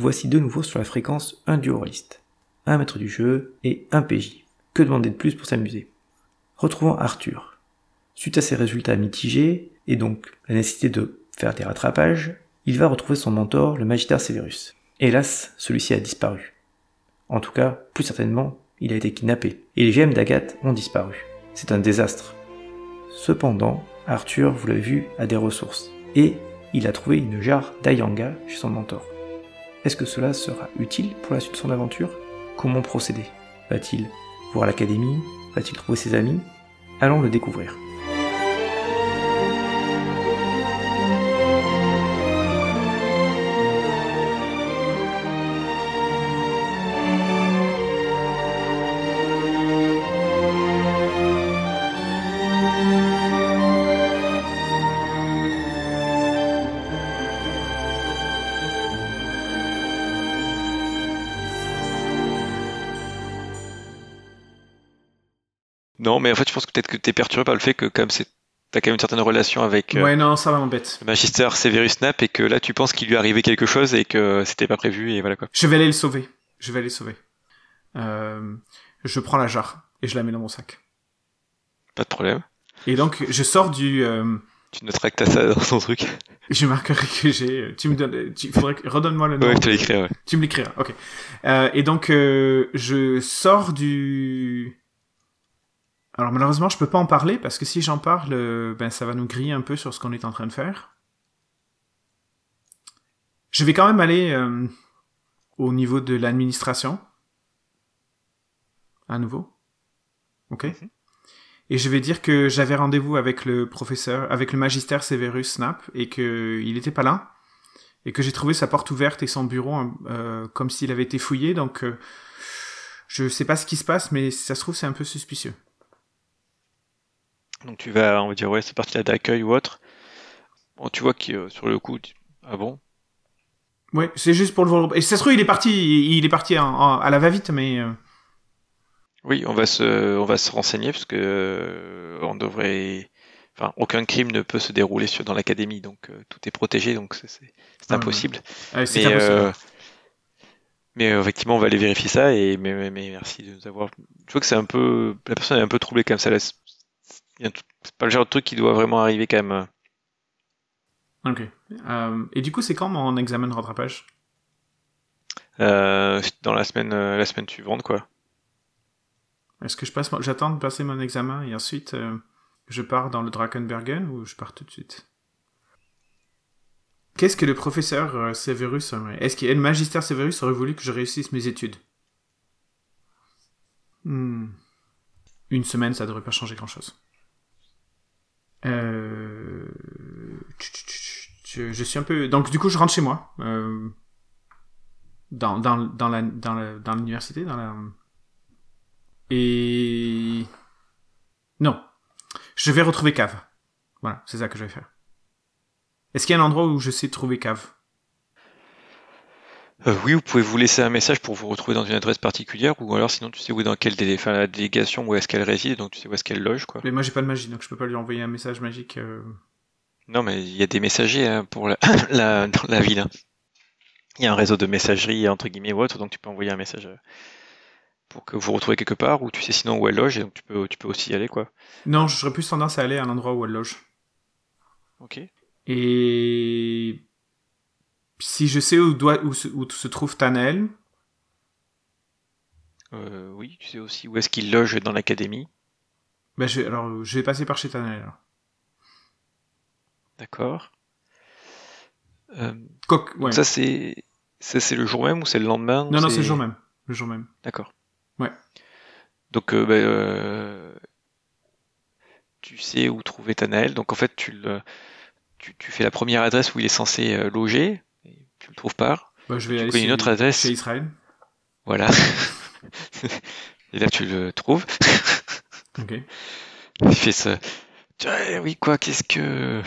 voici de nouveau sur la fréquence un duoriste, un maître du jeu et un PJ. Que demander de plus pour s'amuser? Retrouvons Arthur. Suite à ses résultats mitigés, et donc la nécessité de faire des rattrapages, il va retrouver son mentor, le Magister Severus. Hélas, celui-ci a disparu. En tout cas, plus certainement, il a été kidnappé, et les gemmes d'Agathe ont disparu. C'est un désastre. Cependant, Arthur, vous l'avez vu, a des ressources, et il a trouvé une jarre d'Ayanga chez son mentor. Est-ce que cela sera utile pour la suite de son aventure? Comment procéder? Va-t-il voir l'académie? Va-t-il trouver ses amis? Allons le découvrir. Non, mais en fait, je pense que peut-être que t'es perturbé par le fait que comme c'est t'as quand même une certaine relation avec euh, Ouais, non, ça m'embête. le Magister Severus Snape et que là tu penses qu'il lui arrivé quelque chose et que c'était pas prévu et voilà quoi. Je vais aller le sauver. Je vais aller le sauver. Euh, je prends la jarre et je la mets dans mon sac. Pas de problème. Et donc, je sors du... euh, Tu noteras que t'as ça dans ton truc. je marquerai que j'ai... Tu me donnes... Tu, faudrait que... Redonne-moi le nom. Ouais, je te l'écrirai, ouais. Tu me l'écriras, ok. Euh, et donc, je sors du... Alors malheureusement, je peux pas en parler parce que si j'en parle, euh, ben ça va nous griller un peu sur ce qu'on est en train de faire. Je vais quand même aller euh, au niveau de l'administration. À nouveau. Ok. Et je vais dire que j'avais rendez-vous avec le professeur, avec le magister Severus Snap et que il était pas là et que j'ai trouvé sa porte ouverte et son bureau euh, comme s'il avait été fouillé. Donc, euh, je sais pas ce qui se passe, mais si ça se trouve, c'est un peu suspicieux. Donc tu vas, on va dire ouais, c'est parti là d'accueil ou autre. Bon, tu vois que euh, sur le coup, tu- ah bon, Ouais, c'est juste pour le voir. Et ça se trouve, il est parti, il est parti en- en- à la va-vite, mais euh, Oui, on va se, on va se renseigner parce que euh, on devrait, enfin, aucun crime ne peut se dérouler sur, dans l'académie, donc euh, tout est protégé, donc c'est c'est- c'est Ah, impossible. c'est Mais, impossible. euh, mais effectivement, on va aller vérifier ça et mais, mais, mais merci de nous avoir. Je vois que c'est un peu, la personne est un peu troublée comme ça. C'est pas le genre de truc qui doit vraiment arriver quand même. Ok. Euh, et du coup, c'est quand mon examen de rattrapage? Euh, dans la semaine, euh, la semaine suivante, quoi. Est-ce que je passe, j'attends de passer mon examen et ensuite euh, je pars dans le Drakenbergen ou je pars tout de suite? Qu'est-ce que le professeur euh, Severus aurait Est-ce que le magister Severus aurait voulu que je réussisse mes études? Hmm. Une semaine, ça devrait pas changer grand-chose. Euh... Je, suis un peu... Donc du coup, je rentre chez moi. euh, Dans, dans, dans la, dans dans l'université, dans la... Et... Non. Je vais retrouver Cave. Voilà, c'est ça que je vais faire. Est-ce qu'il y a un endroit où je sais trouver Cave? Euh, oui, vous pouvez vous laisser un message pour vous retrouver dans une adresse particulière, ou alors sinon tu sais où est dans quelle délé, enfin, la délégation où est-ce qu'elle réside, donc tu sais où est-ce qu'elle loge, quoi. Mais moi j'ai pas de magie, donc je peux pas lui envoyer un message magique. euh. Non, mais il y a des messagers hein, pour la, la, dans la ville. hein. Il y a un réseau de messagerie entre guillemets ou autre, donc tu peux envoyer un message euh, pour que vous vous retrouvez quelque part, ou tu sais sinon où elle loge, et donc tu peux, tu peux aussi y aller, quoi. Non, j'aurais plus tendance à aller à un endroit où elle loge. Ok. Et... Si je sais où, doit, où, se, où se trouve Tanel, Euh, oui, tu sais aussi où est-ce qu'il loge dans l'académie. ben je, alors je vais passer par chez Tanel. D'accord. Euh, Coq, donc ouais. ça c'est ça c'est le jour même ou c'est le lendemain non, non, c'est le jour même. Le jour même. D'accord. Ouais. Donc euh, bah, euh, tu sais où trouver Tanael. Donc en fait tu le tu, tu fais la première adresse où il est censé loger. Tu le trouves pas. Bah, je vais Tu aller connais une chez- autre adresse Chez Israël. Voilà. et là tu le trouves. Ok. Il fait ça. Oui quoi Qu'est-ce que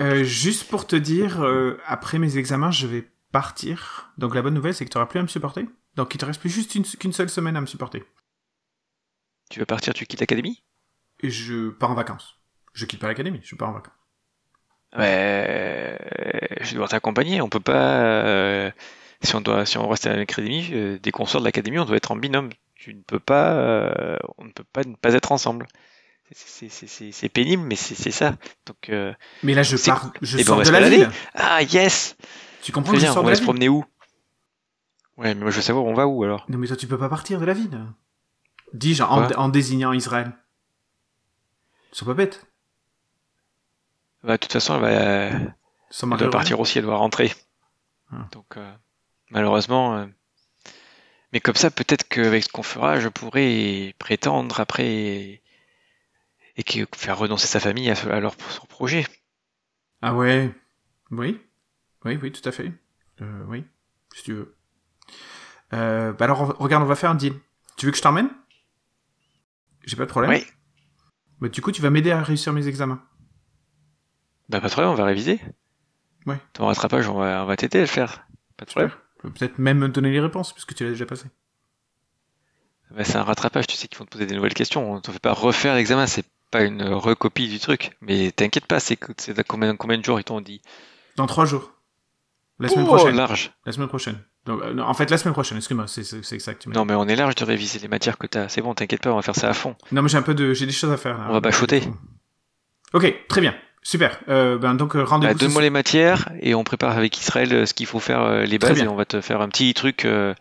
Euh, juste pour te dire, euh, après mes examens, je vais partir. Donc la bonne nouvelle, c'est que tu n'auras plus à me supporter. Donc il te reste plus juste une- qu'une seule semaine à me supporter. tu veux partir Tu quittes l'académie? Je pars en vacances. Je quitte pas l'académie, je pars en vacances. Ouais, je dois t'accompagner. On peut pas. euh, si on doit, si on reste à l'académie, euh, des consorts de l'académie, on doit être en binôme. Tu ne peux pas, euh, on ne peut pas ne pas être ensemble. C'est- c'est- C'est c'est pénible, mais c'est c'est ça. Donc, euh, Mais là, je pars, je ben, sors va de la ville. ah yes, Tu comprends que je bien. sors On de va la se ville promener où? Ouais, mais moi je veux savoir on va où alors? Non, mais toi, tu peux pas partir de la ville. Dis-je en, en désignant Israël. Sois pas bête. Bah, de toute façon, elle va, Elle doit partir aussi, elle doit rentrer. Ah. Donc, euh, malheureusement. euh, mais comme ça, peut-être qu'avec ce qu'on fera, je pourrais prétendre après et, et que- faire renoncer sa famille à, à leur son projet. Ah ouais. Oui. Oui, oui, tout à fait. Euh, oui, si tu veux. Euh, bah alors, regarde, on va faire un deal. Tu veux que je t'emmène? J'ai pas de problème. Oui. Bah, du coup, tu vas m'aider à réussir mes examens. Bah, pas de problème, on va réviser. Ouais. Ton rattrapage, on va, on va t'aider à le faire. Pas de problème. Tu peux Peut-être même me donner les réponses, puisque tu l'as déjà passé. Bah, c'est un rattrapage, tu sais qu'ils vont te poser des nouvelles questions. On te fait pas refaire l'examen, c'est pas une recopie du truc. Mais t'inquiète pas, c'est combien, combien de jours ils t'ont dit? Dans trois jours. La semaine Oh, prochaine. large. La semaine prochaine. Donc, euh, non, en fait, la semaine prochaine, excuse-moi, c'est exact. Non, mais on est large de réviser les matières que t'as. C'est bon, t'inquiète pas, on va faire ça à fond. Non, mais j'ai un peu de, j'ai des choses à faire là. On va bachoter. Ok, très bien, super. Euh, ben donc euh, Bah, rendez-vous. ce Donne-moi les matières et on prépare avec Israël euh, ce qu'il faut faire, les bases, et on va te faire un petit truc euh,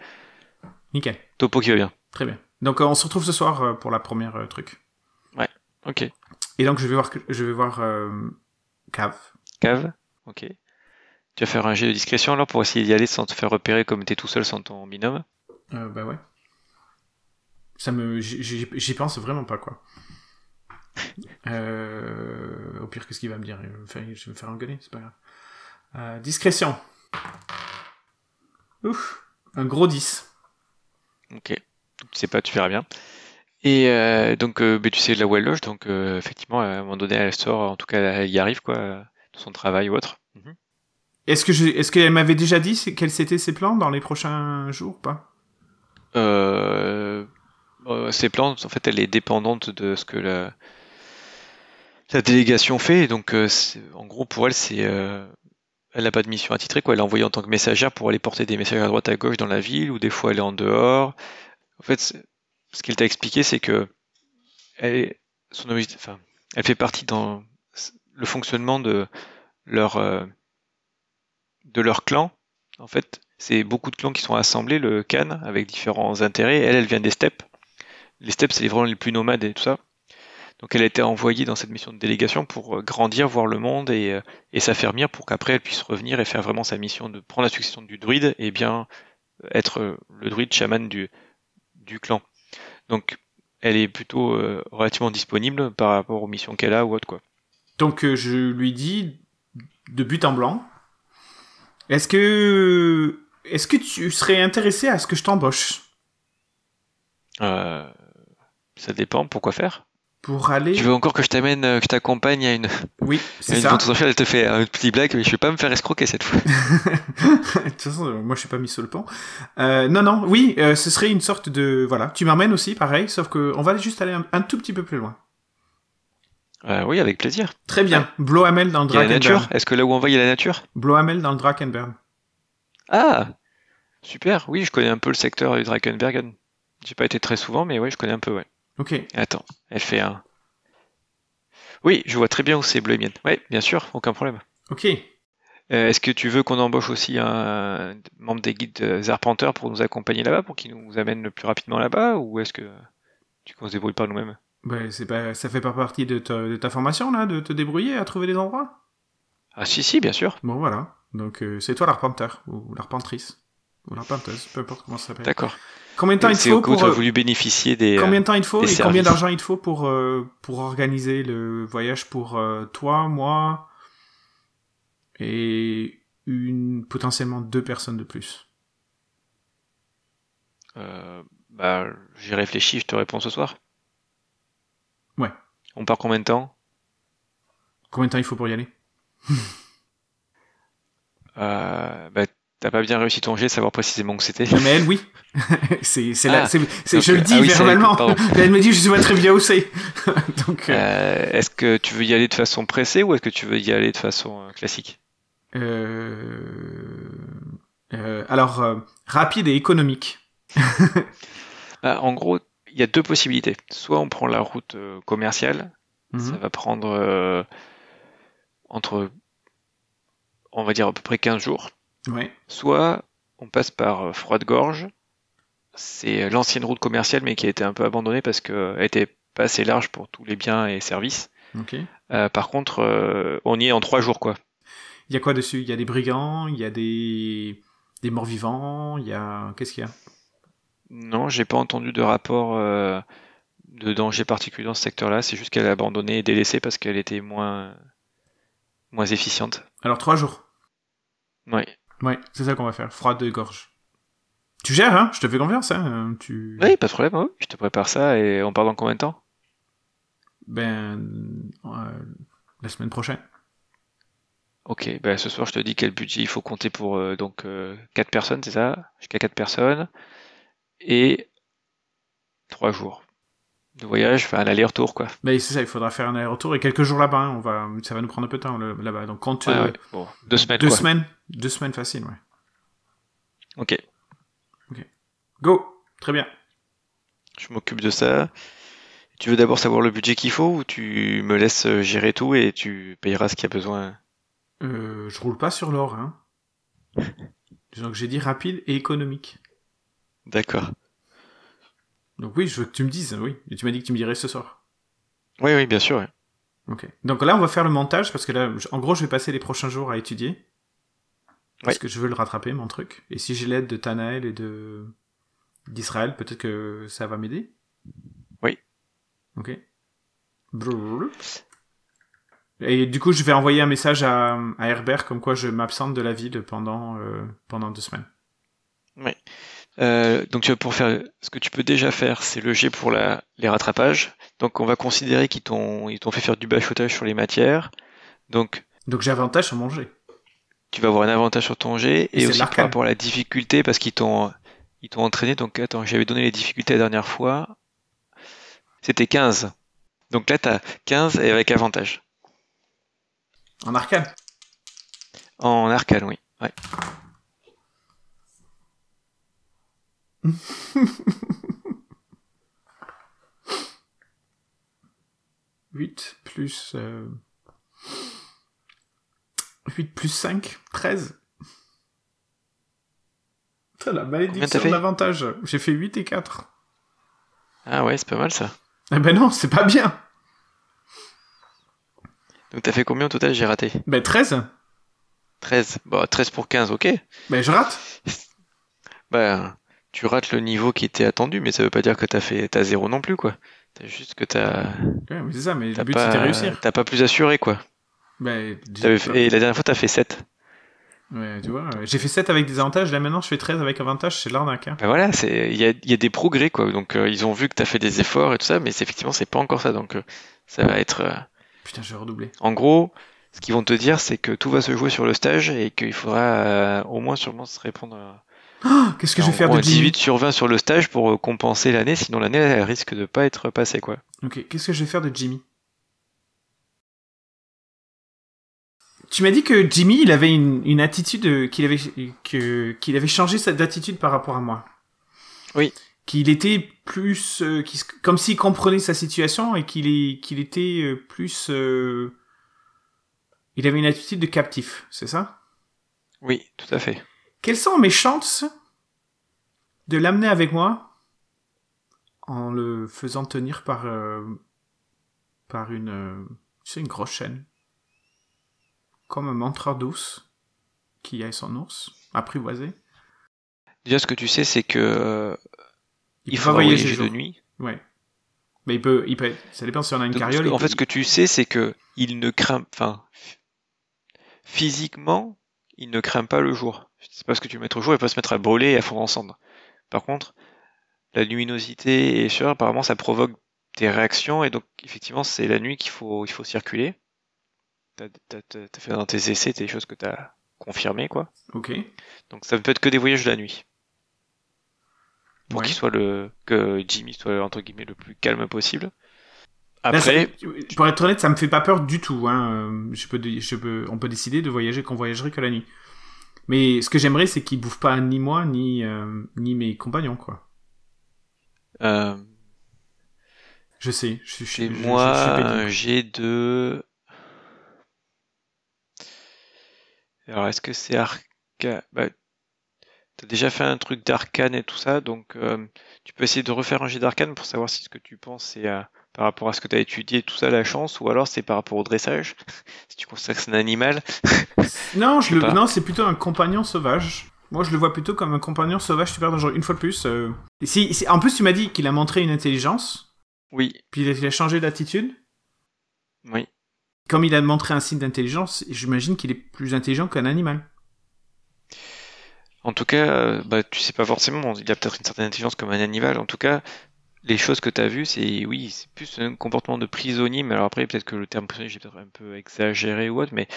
Nickel, topo qui va bien. très bien. Donc on se retrouve ce soir pour la première truc. Ok. Et donc je vais voir, je vais voir euh, Cav. Cave? Ok. Tu vas faire un jet de discrétion alors pour essayer d'y aller sans te faire repérer comme t'es tout seul sans ton binôme? Bah ouais. Ça me, j'y pense vraiment pas quoi. Euh, au pire, qu'est-ce qu'il va me dire? Il va me faire- Je vais me faire engueuler, c'est pas grave. Euh, discrétion. Ouf, un gros 10. Ok. Donc, tu sais pas, tu verras bien. Et euh, donc, euh, ben, tu sais là où elle loge, donc euh, effectivement, à un moment donné, elle sort, en tout cas, elle y arrive, quoi, dans son travail ou autre. Mhm. Est-ce que je, est-ce qu'elle m'avait déjà dit quels étaient ses plans dans les prochains jours ou pas? Euh, euh, ces plans, en fait, elle est dépendante de ce que la, la délégation fait. Donc, euh, en gros, pour elle, c'est, euh, elle n'a pas de mission attitrée, quoi. Elle est envoyée en tant que messagère pour aller porter des messages à droite à gauche dans la ville, ou des fois elle est en dehors. En fait, ce qu'elle t'a expliqué, c'est que elle, son objectif, enfin, elle fait partie dans le fonctionnement de leur, euh, de leur clan. En fait, c'est beaucoup de clans qui sont assemblés, le Khan, avec différents intérêts. Elle, elle vient des steppes. Les steppes, c'est vraiment les plus nomades et tout ça. Donc elle a été envoyée dans cette mission de délégation pour euh, grandir, voir le monde et, euh, et s'affermir pour qu'après elle puisse revenir et faire vraiment sa mission de prendre la succession du druide et bien être euh, le druide chaman du, du clan. Donc elle est plutôt euh, relativement disponible par rapport aux missions qu'elle a ou autre quoi. Donc euh, je lui dis de but en blanc. Est-ce que est-ce que tu serais intéressé à ce que je t'embauche? Euh, ça dépend, pourquoi faire? Pour aller Tu veux encore que je t'amène, euh, que je t'accompagne à une, Oui, c'est une ça. potentielle, elle te fait un petit blague, mais je vais pas me faire escroquer cette fois. de toute façon, moi je suis pas mis sur le pont. Euh, non, non, oui, euh, ce serait une sorte de voilà. Tu m'emmènes aussi, pareil, sauf que on va juste aller un, un tout petit peu plus loin. Euh, oui, avec plaisir. Très bien. Blohamel dans le a la nature. Drakenberg. Est-ce que là où on va, il y a la nature? Blohamel dans le Drakenberg. Ah Super, oui, je connais un peu le secteur du Drakenbergen. J'ai pas été très souvent, mais oui, je connais un peu, ouais. Ok. Attends, elle fait un. Oui, je vois très bien où c'est Bleumienne. Ouais, bien sûr, aucun problème. Ok. Euh, Est-ce que tu veux qu'on embauche aussi un membre des guides arpenteurs pour nous accompagner là-bas, pour qu'il nous amène le plus rapidement là-bas, ou est-ce que tu qu'on se débrouille par nous-mêmes? Ben, c'est pas, ça fait pas partie de ta, de ta formation là, de te débrouiller à trouver des endroits? Ah si, si, bien sûr. Bon voilà. Donc euh, c'est toi l'arpenteur ou l'arpentrice ou l'arpenteuse, peu importe comment ça s'appelle. D'accord. Combien de temps il te C'est faut pour tu as euh, voulu bénéficier des... euh, combien de temps il faut et combien d'argent il te faut pour euh, pour organiser le voyage pour euh, toi, moi et une potentiellement deux personnes de plus? euh, bah, j'y réfléchis, je te réponds ce soir. Ouais. On part combien de temps? Combien de temps il faut pour y aller? Euh, bah, T'as pas bien réussi ton jet, savoir précisément où c'était. Mais elle, oui. c'est c'est là, Ah, c'est je le dis ah oui, verbalement. elle me dit je sais pas très bien où c'est. Donc euh, Euh, est-ce que tu veux y aller de façon pressée ou est-ce que tu veux y aller de façon euh, classique? Euh, Euh, alors, rapide et économique. Bah, en gros, il y a deux possibilités. Soit on prend la route commerciale, ça Mhm. va prendre entre, on va dire à peu près 15 jours. Ouais. Soit on passe par euh, Froide-Gorge, c'est l'ancienne route commerciale mais qui a été un peu abandonnée parce qu'elle était pas assez large pour tous les biens et services. Euh, par contre, euh, on y est en trois jours quoi. Il y a quoi dessus? Il y a des brigands, il y a des, des morts vivants, il y a. Qu'est-ce qu'il y a? Non, j'ai pas entendu de rapport euh, de danger particulier dans ce secteur-là. C'est juste qu'elle est abandonnée et délaissée parce qu'elle était moins moins efficiente. Alors, trois jours? Ouais. Ouais, c'est ça qu'on va faire. Froide de gorge. Tu gères, hein Je te fais confiance, hein Tu... Oui, pas de problème. oui. Je te prépare ça et on part dans combien de temps? Ben. euh, la semaine prochaine. Ok, ben ce soir je te dis quel budget il faut compter pour euh, donc euh, 4 personnes, c'est ça? Jusqu'à 4 personnes. Et 3 jours de voyage, enfin l'aller-retour quoi. Ben, c'est ça, il faudra faire un aller-retour et quelques jours là-bas. hein, On va... Ça va nous prendre un peu de temps là-bas. Donc, compte. Ouais, euh, ouais. Bon, deux semaines deux quoi. semaines. Deux semaines facile, ouais. Ok, Go Très bien. je m'occupe de ça. Tu veux d'abord savoir le budget qu'il faut ou tu me laisses euh, gérer tout et tu payeras ce qu'il y a besoin? Euh, je roule pas sur l'or, hein. Donc, j'ai dit rapide et économique. D'accord. Donc, oui, je veux que tu me dises, oui. Et tu m'as dit que tu me dirais ce soir. Oui, oui, bien sûr. Ok. Donc là, on va faire le montage parce que là, en gros, je vais passer les prochains jours à étudier. Parce que je veux le rattraper, mon truc. Et si j'ai l'aide de Tanael et de d'Israël, peut-être que ça va m'aider. Oui. Ok. Et du coup, je vais envoyer un message à, à Herbert comme quoi je m'absente de la ville pendant, euh, pendant deux semaines. Euh, donc tu vas pour faire ce que tu peux déjà faire, c'est le jet pour la, les rattrapages. Donc on va considérer qu'ils t'ont ils t'ont fait faire du bachotage sur les matières. Donc Donc j'ai avantage sur mon jet. tu vas avoir un avantage sur ton jet Et aussi par rapport à la difficulté parce qu'ils t'ont ils t'ont entraîné. Donc attends, j'avais donné les difficultés la dernière fois. C'était 15. Donc là t'as 15 et avec avantage. En arcane. En arcane, oui. Ouais. 8 plus... Euh... 8 plus 5, 13. Putain, la malédiction d'avantage. J'ai fait 8 et 4. Ah ouais, c'est pas mal ça. Eh ben non, c'est pas bien. Donc t'as fait combien au total? J'ai raté. Ben 13. 13. Bon, 13 pour 15, ok. Ben je rate. Bah, tu rates le niveau qui était attendu, mais ça veut pas dire que t'as fait t'as zéro non plus, quoi. T'as juste que t'as Ouais, mais c'est ça, mais le but pas c'était réussir. t'as pas plus assuré, quoi. Ben, fait- Et la dernière fois t'as fait 7. Ouais, tu vois, j'ai fait 7 avec des avantages, là maintenant je fais 13 avec avantage, c'est l'arnaque. Hein. Bah voilà, c'est il y a, il y a des progrès, quoi. Donc euh, ils ont vu que t'as fait des efforts et tout ça, mais effectivement c'est pas encore ça. Donc euh, ça va être euh, Putain, je vais redoubler. en gros. Ce qu'ils vont te dire, c'est que tout va se jouer sur le stage et qu'il faudra au moins sûrement se répondre à Oh, Qu'est-ce que je vais faire de un Jimmy 18 sur 20 sur le stage pour euh, compenser l'année, sinon l'année elle risque de pas être passée, quoi. Ok, qu'est-ce que je vais faire de Jimmy? Tu m'as dit que Jimmy, il avait une, une attitude, euh, qu'il avait, que, qu'il avait changé cette attitude par rapport à moi. Oui. Qu'il était plus, euh, se- comme s'il comprenait sa situation et qu'il qu'il était euh, plus, euh, il avait une attitude de captif, c'est ça? Oui, tout à fait. Quelles sont mes chances de l'amener avec moi en le faisant tenir par euh, par une euh, sais une grosse chaîne. Comme un montreur d'ours qui a son ours apprivoisé. Déjà, ce que tu sais, c'est que euh, il, il faut voyager de nuit. ouais. Mais il peut il peut ça dépend si on a une Donc, carriole que- en peut- fait, ce que tu sais, c'est que il ne craint, enfin, physiquement, il ne craint pas le jour. C'est parce que tu le mets au jour, il peut se mettre à brûler et à fondre en cendres. Par contre, la luminosité et chaleur, apparemment, ça provoque des réactions et donc, effectivement, c'est la nuit qu'il faut, il faut circuler. T'as, t'as- t'as- t'as fait dans tes essais des choses que t'as confirmées, quoi. ok Donc, ça ne peut être que des voyages de la nuit. Pour Ouais. qu'il soit le, que Jimmy soit, entre guillemets, le plus calme possible. Là, ça- Après, pour être honnête, ça me fait pas peur du tout. Hein. Je peux, je peux, on peut décider de voyager qu'on voyagerait que la nuit. Mais ce que j'aimerais, c'est qu'il bouffe pas ni moi, ni, euh, ni mes compagnons, quoi. Euh, Je sais, je suis et je- moi, pénible. un G de. Alors, est-ce que c'est Arcane bah, T'as déjà fait un truc d'Arcane et tout ça, donc euh, tu peux essayer de refaire un G d'Arcane pour savoir si ce que tu penses c'est par rapport à ce que tu as étudié, tout ça, la chance, ou alors c'est par rapport au dressage, si tu considères que c'est un animal. Non, je le... non, c'est plutôt un compagnon sauvage. Moi, je le vois plutôt comme un compagnon sauvage super dangereux. Une fois de plus. euh, et si, si- En plus, tu m'as dit qu'il a montré une intelligence, Oui, puis il a, il a changé d'attitude. oui. Comme il a montré un signe d'intelligence, j'imagine qu'il est plus intelligent qu'un animal. En tout cas, euh, bah, tu sais pas forcément, il a peut-être une certaine intelligence comme un animal. En tout cas, les choses que tu as vues, c'est oui, c'est plus un comportement de prisonnier, mais alors après, peut-être que le terme prisonnier, j'ai peut-être un peu exagéré ou autre, mais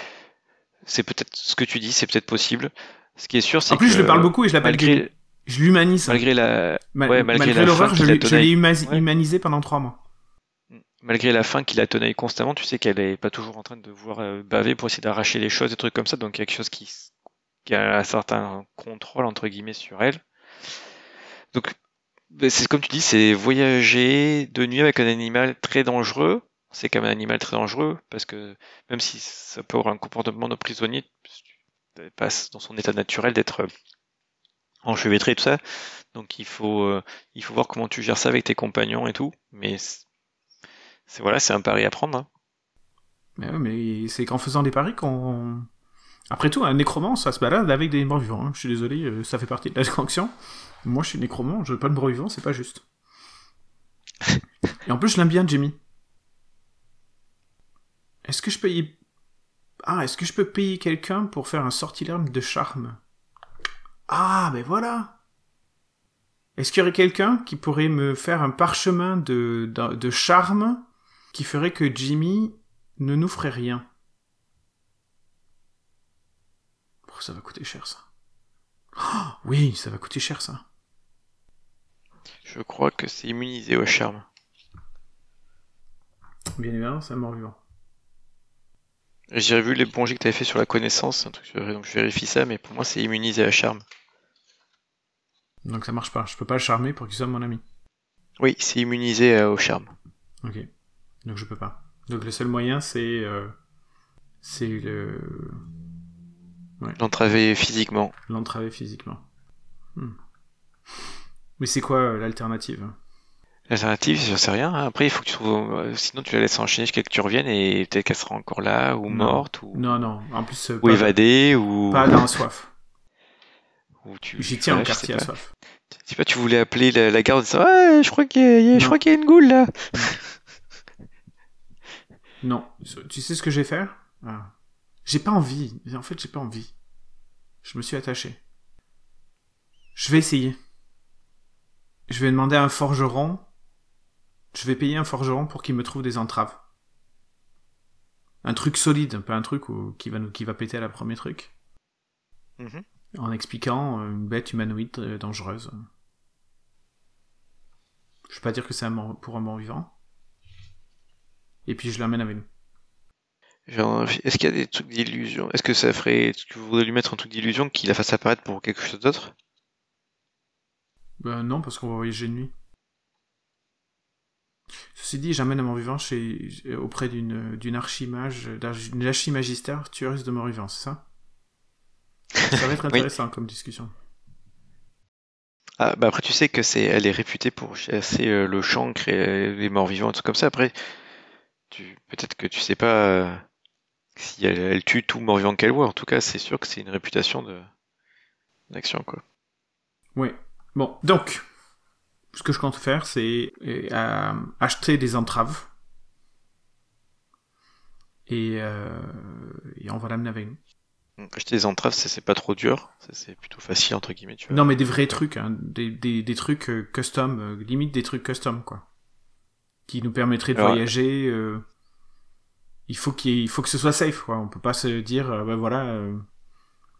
c'est peut-être ce que tu dis, c'est peut-être possible. Ce qui est sûr, c'est En plus, que je le parle beaucoup et je l'appelle malgré. Je l'humanise. malgré la, ouais, malgré malgré la l'horreur, je l'ai humasi- Ouais. humanisé pendant trois mois. malgré la fin qu'il a tenaille constamment, tu sais qu'elle est pas toujours en train de vouloir euh, baver pour essayer d'arracher les choses, des trucs comme ça, donc il y a quelque chose qui, qui a un certain contrôle entre guillemets sur elle. Donc c'est comme tu dis, c'est voyager de nuit avec un animal très dangereux. C'est quand même un animal très dangereux parce que même si ça peut avoir un comportement de prisonnier, tu passes dans son état naturel d'être euh, enchevêtré et tout ça. Donc il faut euh, il faut voir comment tu gères ça avec tes compagnons et tout. Mais c'est voilà, c'est un pari à prendre. hein. Mais, mais c'est qu'en faisant des paris qu'on. Après tout, un nécromant, ça se balade avec des morts vivants. hein. Je suis désolé, euh, ça fait partie de la connexion. Moi, je suis nécromant, je veux pas de morts vivants, c'est pas juste. Et en plus, je l'aime bien, Jimmy. Est-ce que je peux y... Ah, est-ce que je peux payer quelqu'un pour faire un sortilège de charme? Ah, ben voilà Est-ce qu'il y aurait quelqu'un qui pourrait me faire un parchemin de charme qui ferait que Jimmy ne nous ferait rien Oh, Ça va coûter cher, ça. Oh, oui, ça va coûter cher, ça. Je crois que c'est immunisé au charme. Bien évidemment, c'est un mort-vivant. J'ai revu les bons jets que tu avais fait sur la connaissance, un truc donc je vérifie ça, mais pour moi c'est immunisé à charme. Donc ça marche pas. Je peux pas le charmer pour qu'il soit mon ami. Oui, c'est immunisé euh, au charme. Ok. Donc je peux pas. Donc le seul moyen, c'est... euh, c'est le... L'entraver physiquement. l'entraver physiquement. Hmm. Mais c'est quoi euh, l'alternative? L'alternative, je sais rien. hein. Après, il faut que tu trouves. euh, Sinon, tu la laisses enchaîner jusqu'à que tu reviennes et peut-être qu'elle sera encore là, ou Non. morte, ou, Non, non. En plus, euh, ou pas, évadée, ou. pas dans soif. tu... J'y tiens au quartier à pas. soif. Je sais pas, tu voulais appeler la, la garde en disant Ouais, je crois qu'il y, a- je crois qu'il y a une goule là. Non. Tu sais ce que je vais faire? Ah. J'ai pas envie. En fait, j'ai pas envie. Je me suis attaché. Je vais essayer. Je vais demander à un forgeron. Je vais payer un forgeron pour qu'il me trouve des entraves. Un truc solide, pas un truc où- qui, va nous, qui va péter à la premier truc. Mhm. En expliquant euh, une bête humanoïde euh, dangereuse. Je vais pas dire que c'est un mort- pour un mort vivant. Et puis je l'amène avec nous. Genre, Est-ce qu'il y a des trucs d'illusion? Est-ce que ça ferait. Est-ce que vous voudriez lui mettre un truc d'illusion qui la fasse apparaître pour quelque chose d'autre? Ben non, parce qu'on va voyager de nuit. Ceci dit, j'amène un mort-vivant chez, auprès d'une, d'une archimage, d'une archimagistère tueuse de mort-vivants, c'est ça? Ça va être Oui. intéressant comme discussion. Ah, bah après, tu sais que c'est, elle est réputée pour chasser euh, le chancre et euh, les morts vivants, un truc comme ça. Après, tu, peut-être que tu sais pas euh, si elle, elle tue tout mort vivant qu'elle voit. En tout cas, c'est sûr que c'est une réputation de d'action, quoi. Oui. Bon, donc, ce que je compte faire, c'est euh, acheter des entraves. Et, euh, et on va l'amener avec nous. Donc, Acheter des entraves, c'est, pas trop dur. C'est plutôt facile, entre guillemets, tu vois. Non, mais des vrais trucs, hein, des, des, des trucs euh, custom, euh, limite des trucs custom, quoi. Qui nous permettraient de Alors- voyager. euh, il, faut qu'il faut que ce soit safe, quoi. On peut pas se dire, euh, ben voilà, euh,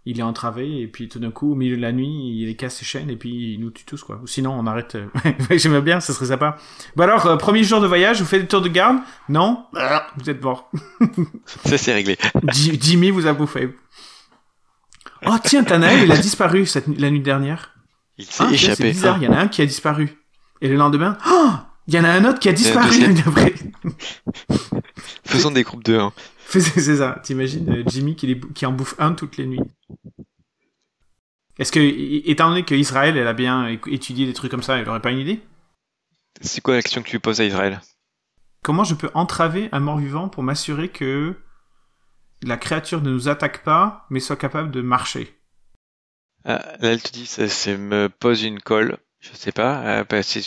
il est entravé, et puis tout d'un coup, au milieu de la nuit, il casse ses chaînes, et puis il nous tue tous, quoi. Ou sinon, on arrête. euh, J'aimerais bien, ce serait sympa. Bon alors, euh, premier jour de voyage, vous faites des tours de garde Non? Vous êtes mort. Ça, c'est réglé. Ji- Jimmy vous a bouffé. Oh tiens, Tanael, il a disparu cette, la nuit dernière. Il s'est Ah, échappé. C'est bizarre, il y en a un qui a disparu. Et le lendemain, oh, il y en a un autre qui a disparu la nuit d'après. Faisons des groupes de 1. C'est ça. T'imagines euh, Jimmy qui, les bou- qui en bouffe un toutes les nuits. Est-ce que, étant donné qu'Israël, elle a bien étudié des trucs comme ça, elle aurait pas une idée? C'est quoi la question que tu lui poses à Israël? Comment je peux entraver un mort-vivant pour m'assurer que la créature ne nous attaque pas, mais soit capable de marcher? Ah, Là, elle te dit, ça, me pose une colle. Je sais pas. Euh, bah, c'est.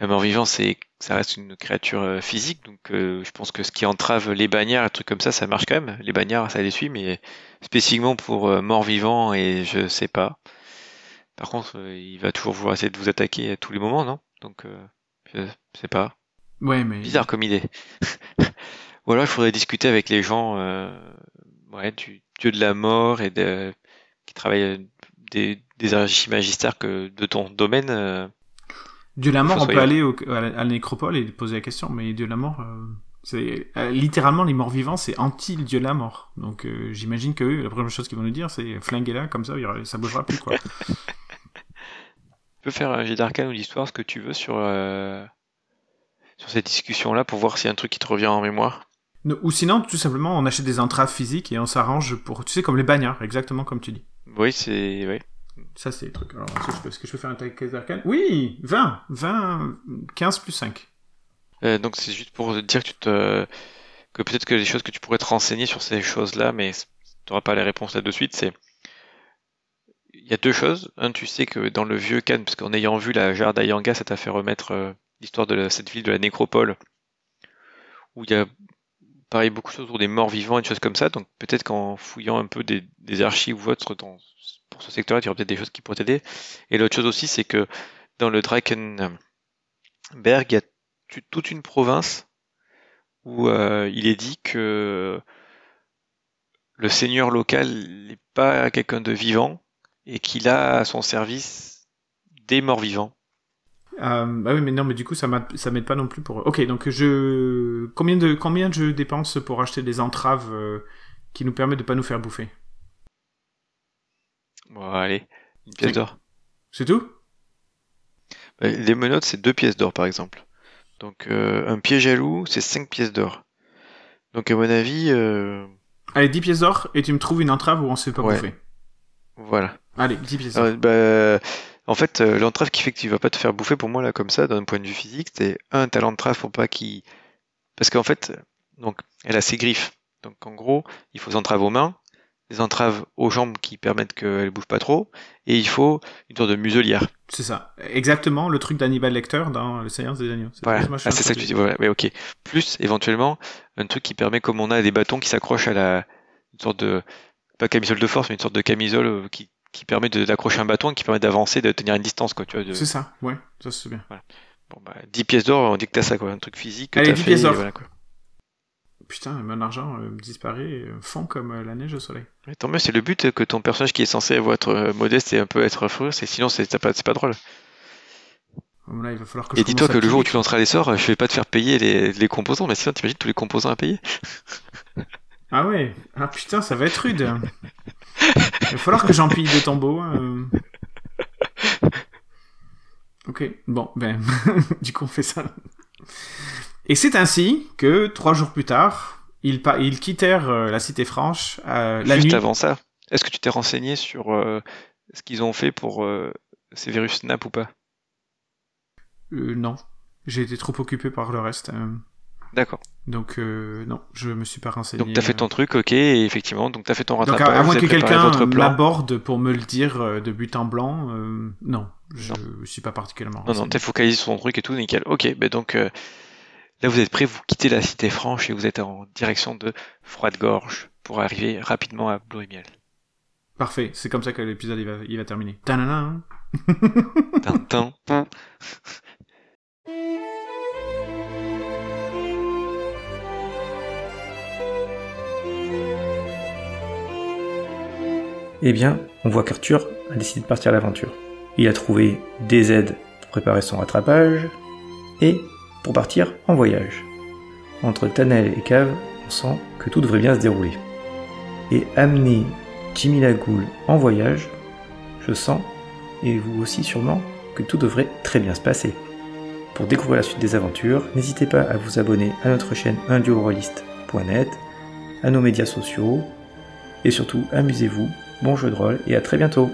Un mort-vivant, c'est, ça reste une créature euh, physique, donc euh, je pense que ce qui entrave les bagnards, et trucs comme ça, ça marche quand même. Les bagnards, ça les suit, mais spécifiquement pour euh, mort-vivant, et je sais pas. Par contre, euh, il va toujours vouloir essayer de vous attaquer à tous les moments, non? Donc, euh, je sais pas. Ouais, mais... Bizarre comme idée. Ou alors il faudrait discuter avec les gens euh, ouais, du dieu de la mort et de, qui travaillent des, des archimagistères que de ton domaine. Dieu de la mort, on peut aller au- à, la, à la nécropole et poser la question, mais Dieu de la mort, euh, c'est euh, littéralement les morts vivants, c'est anti le Dieu de la mort. Donc euh, j'imagine que eux, la première chose qu'ils vont nous dire, c'est flinguez-la, comme ça, ça bougera plus quoi. Tu peux faire un jet d'arcane ou d'histoire, ce que tu veux, sur, sur cette discussion-là pour voir s'il y a un truc qui te revient en mémoire. Ou sinon, tout simplement, on achète des entraves physiques et on s'arrange pour, tu sais, comme les bagnards, exactement comme tu dis. Oui, c'est. Oui. Ça, c'est trucs. Alors, est-ce que je peux, faire un test d'arcane Oui 20 20 15 plus 5. Euh, donc c'est juste pour dire que tu que peut-être que les choses que tu pourrais te renseigner sur ces choses-là, mais tu n'auras pas les réponses là de suite, c'est il y a deux choses. Un, tu sais que dans le vieux Cannes, parce qu'en ayant vu la jarre d'Ayanga, ça t'a fait remettre euh, l'histoire de cette ville de la nécropole, où il y a pareil beaucoup de choses autour des morts vivants et des choses comme ça. Donc peut-être qu'en fouillant un peu des, archives ou autres pour ce secteur-là, tu auras peut-être des choses qui pourraient t'aider. Et l'autre chose aussi, c'est que dans le Drakenberg, il y a toute une province où euh, il est dit que le seigneur local n'est pas quelqu'un de vivant et qu'il a à son service des morts vivants. Euh, bah oui, mais non, mais du coup, ça m'aide pas non plus pour. Ok, donc je combien de combien je dépense pour acheter des entraves euh, qui nous permettent de pas nous faire bouffer? Bon, allez, une pièce d'or. C'est tout? Euh, Les menottes, c'est deux pièces d'or, par exemple. Donc, euh, un piège à loup, c'est cinq pièces d'or. Donc, à mon avis, euh, Allez, 10 pièces d'or et tu me trouves une entrave où on se fait pas Ouais. bouffer. voilà. Allez, 10 pièces d'or. Euh, bah, en fait, euh, l'entrave qui fait que tu vas pas te faire bouffer, pour moi, là, comme ça, d'un point de vue physique, c'est un, t'as l'entrave pour pas qu'il... Parce qu'en fait, donc, elle a ses griffes. Donc, en gros, il faut des entraves aux mains, des entraves aux jambes qui permettent qu'elle bouge pas trop, et il faut une sorte de muselière. C'est ça. Exactement le truc d'Hannibal Lecter dans Le Seigneur des Agneaux. C'est Voilà. Ah, c'est ça que tu dis. Voilà. Ouais, ok. Plus, éventuellement, un truc qui permet, comme on a des bâtons qui s'accrochent à la, une sorte de, pas camisole de force, mais une sorte de camisole euh, qui, qui permet d'accrocher un bâton et qui permet d'avancer, de tenir une distance, quoi, tu vois. de- C'est ça, ouais, ça c'est bien. Bon, bah, 10 pièces d'or, on dit que t'as ça, quoi. Un truc physique. que Allez, t'as 10 fait, pièces d'or. Voilà, quoi. Putain, mon argent euh, disparaît, euh, fond comme euh, la neige au soleil. Mais tant mieux, c'est le but que ton personnage qui est censé avoir être modeste et un peu être affreux, c'est sinon c'est pas, pas drôle. Bon, là, il va falloir que Et dis-toi que le jour où tu lanceras les sorts, je vais pas te faire payer les, les composants, mais sinon t'imagines tous les composants à payer. Ah ouais, ah putain, ça va être rude. il va falloir que j'empile des tombeaux. euh. Ok, bon, ben, du coup on fait ça. Et c'est ainsi que, trois jours plus tard, ils, quittèrent euh, la cité franche euh, la Juste nuit. avant ça, est-ce que tu t'es renseigné sur euh, ce qu'ils ont fait pour euh, ces virus Snap ou pas? Non, j'ai été trop occupé par le reste. D'accord. Donc non, je me suis pas renseigné. Donc t'as fait ton truc, ok, et effectivement, donc t'as fait ton Donc rattrapage. à, à moins que quelqu'un m'aborde pour me le dire de but en blanc, non, je suis pas particulièrement Non, non, renseigné. t'es focalisé sur ton truc et tout, nickel. Ok, ben donc là vous êtes prêts, vous quittez la cité franche et vous êtes en direction de Froide-Gorge pour arriver rapidement à Blorimiel. Parfait, c'est comme ça que l'épisode il va, il va terminer. Tanana. Tintin. Eh bien, on voit qu'Arthur a décidé de partir à l'aventure. Il a trouvé des aides pour préparer son rattrapage et pour partir en voyage. Entre Tanel et Cave, on sent que tout devrait bien se dérouler. Et amener Jimmy Lagoule en voyage, je sens, et vous aussi sûrement, que tout devrait très bien se passer. Pour découvrir la suite des aventures, n'hésitez pas à vous abonner à notre chaîne unduorolist.net, à nos médias sociaux, et surtout amusez-vous, bon jeu de rôle et à très bientôt